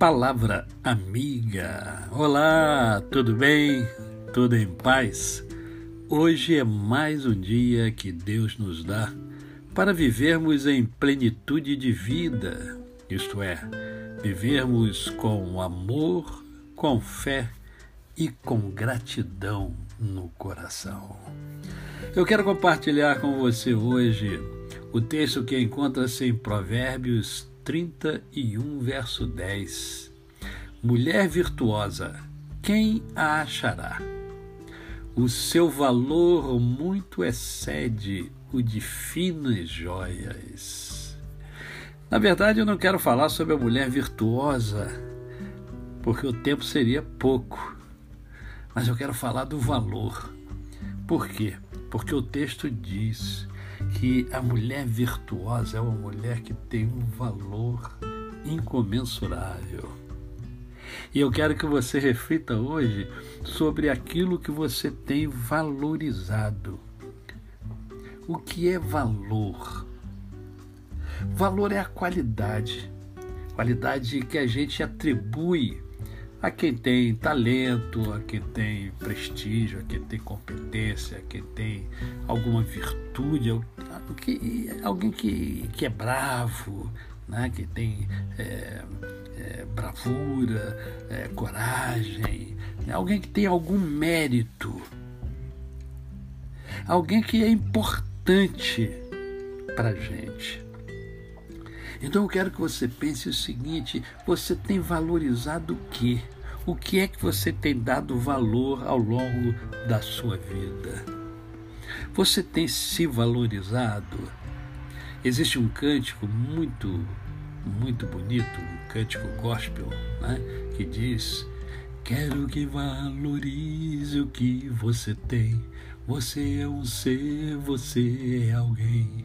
Palavra amiga. Olá, tudo bem? Tudo em paz? Hoje é mais um dia que Deus nos dá para vivermos em plenitude de vida, isto é, vivermos com amor, com fé e com gratidão no coração. Eu quero compartilhar com você hoje o texto que encontra-se em Provérbios 31, verso 10. Mulher virtuosa, quem a achará? O seu valor muito excede o de finas joias. Na verdade, eu não quero falar sobre a mulher virtuosa, porque o tempo seria pouco. Mas eu quero falar do valor. Por quê? Porque o texto diz que a mulher virtuosa é uma mulher que tem um valor incomensurável. E eu quero que você reflita hoje sobre aquilo que você tem valorizado. O que é valor? Valor é a qualidade, qualidade que a gente atribui a quem tem talento, a quem tem prestígio, a quem tem competência, a quem tem alguma virtude, alguém que, que é bravo, né? que tem é, é, bravura, é, coragem, né? alguém que tem algum mérito, alguém que é importante para a gente. Então eu quero que você pense o seguinte: você tem valorizado o quê? O que é que você tem dado valor ao longo da sua vida? Você tem se valorizado? Existe um cântico muito, muito bonito, um cântico gospel, né, que diz: Quero que valorize o que você tem. Você é um ser, você é alguém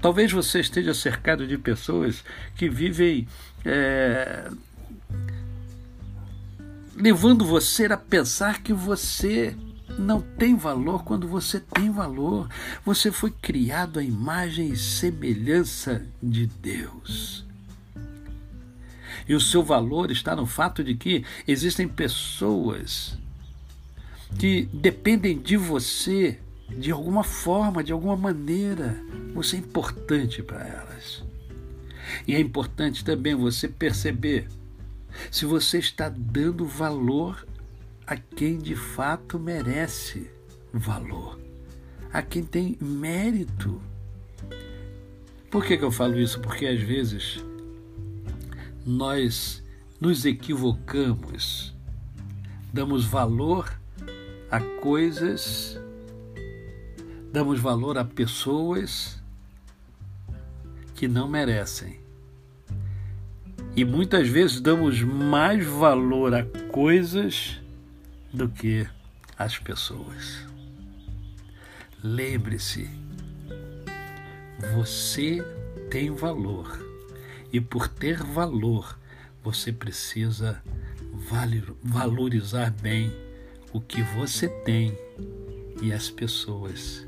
Talvez você esteja cercado de pessoas que vivem é, levando você a pensar que você não tem valor quando você tem valor. Você foi criado à imagem e semelhança de Deus. E o seu valor está no fato de que existem pessoas que dependem de você de alguma forma, de alguma maneira, você é importante para elas. E é importante também você perceber se você está dando valor a quem de fato merece valor, a quem tem mérito. Por que, que eu falo isso? Porque às vezes nós nos equivocamos, damos valor a coisas damos valor a pessoas que não merecem. E muitas vezes damos mais valor a coisas do que às pessoas. Lembre-se, você tem valor e por ter valor, você precisa valorizar bem o que você tem e as pessoas